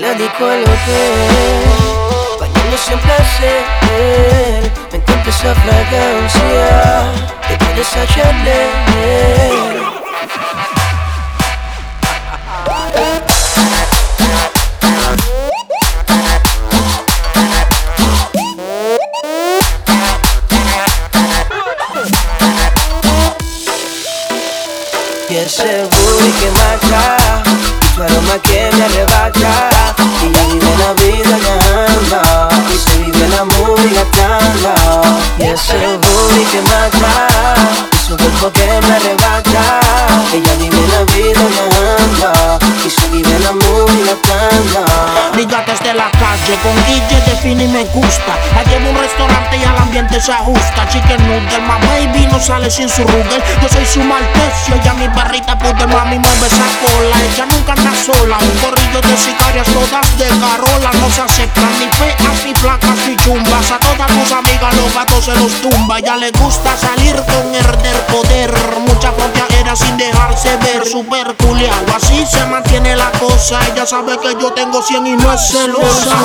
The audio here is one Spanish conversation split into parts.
la disco el hotel Bañándose en placer Me encanta esa fragancia Que tiene esa Chanel Y ese booty que marcha. Tu aroma que me arrebata. Y la vida ganando Y con Guille define y me gusta. La llevo a un restaurante y al ambiente se ajusta. Chicken noodle, my baby no sale sin su rugel. Yo soy su maltecio, ella mi barrita puta, mami mueve esa cola. Ella nunca anda sola, un corrillo de sicarias todas de carola. No se aceptan ni feas, ni flacas, ni chumbas. A todas tus amigas los gatos se los tumba. Ya le gusta salir con herder poder. Mucha era sin dejarse ver, super cosa. Ella sabe que yo tengo 100 y no es celosa.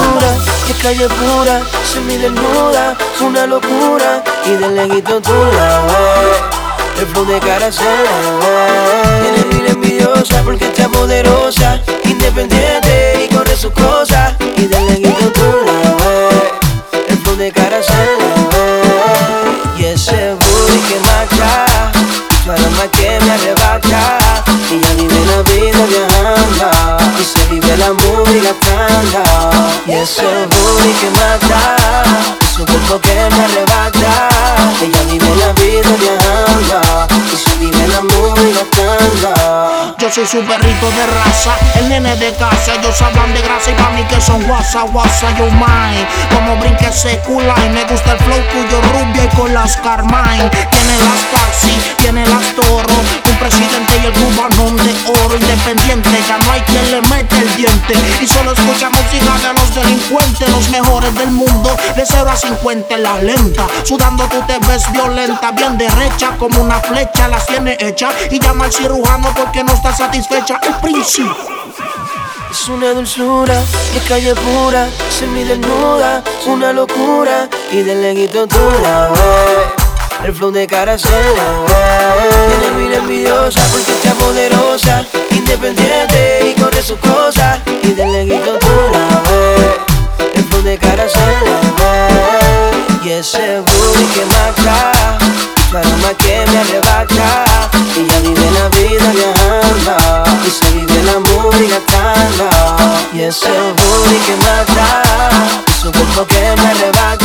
Que calle pura, se me desnuda, una locura y de leguito tú la ves. El flow de cara se ve. Tiene mil envidiosa porque está poderosa, independiente y corre sus cosas y de leguito tú la ves. El flow de cara se ve. Y ese booty que marcha, su aroma se vive la movie gastando Y ese booty que mata Su cuerpo que me arrebata Ella vive la vida viajando Y se vive la movie gastando Yo soy su perrito de raza, el nene de casa. Ellos hablan de grasa y pa' mí que son guasa, guasa, yo mine. Como brinque ese y me gusta el flow tuyo rubia y con las Carmine. Tiene las taxi, tiene las toro. Un presidente y el cubanón de oro independiente. Ya no hay quien le mete Y solo escucha música de los delincuentes, los mejores del mundo. De 0 a 50 en la lenta. Sudando tú te ves violenta, bien derecha como una flecha. Las tiene hecha y llama al cirujano porque no está satisfecha. El príncipe. Es una dulzura, de calle pura, semi desnuda, una locura y de leguito tú la ves. El flow de cara se le ve. Tiene mil envidiosa porque está poderosa, ese booty que marca, caramba que me arrebata. Ella vive la vida viajando y se vive el amor y la. Y ese booty que mata, su cuerpo que me arrebata.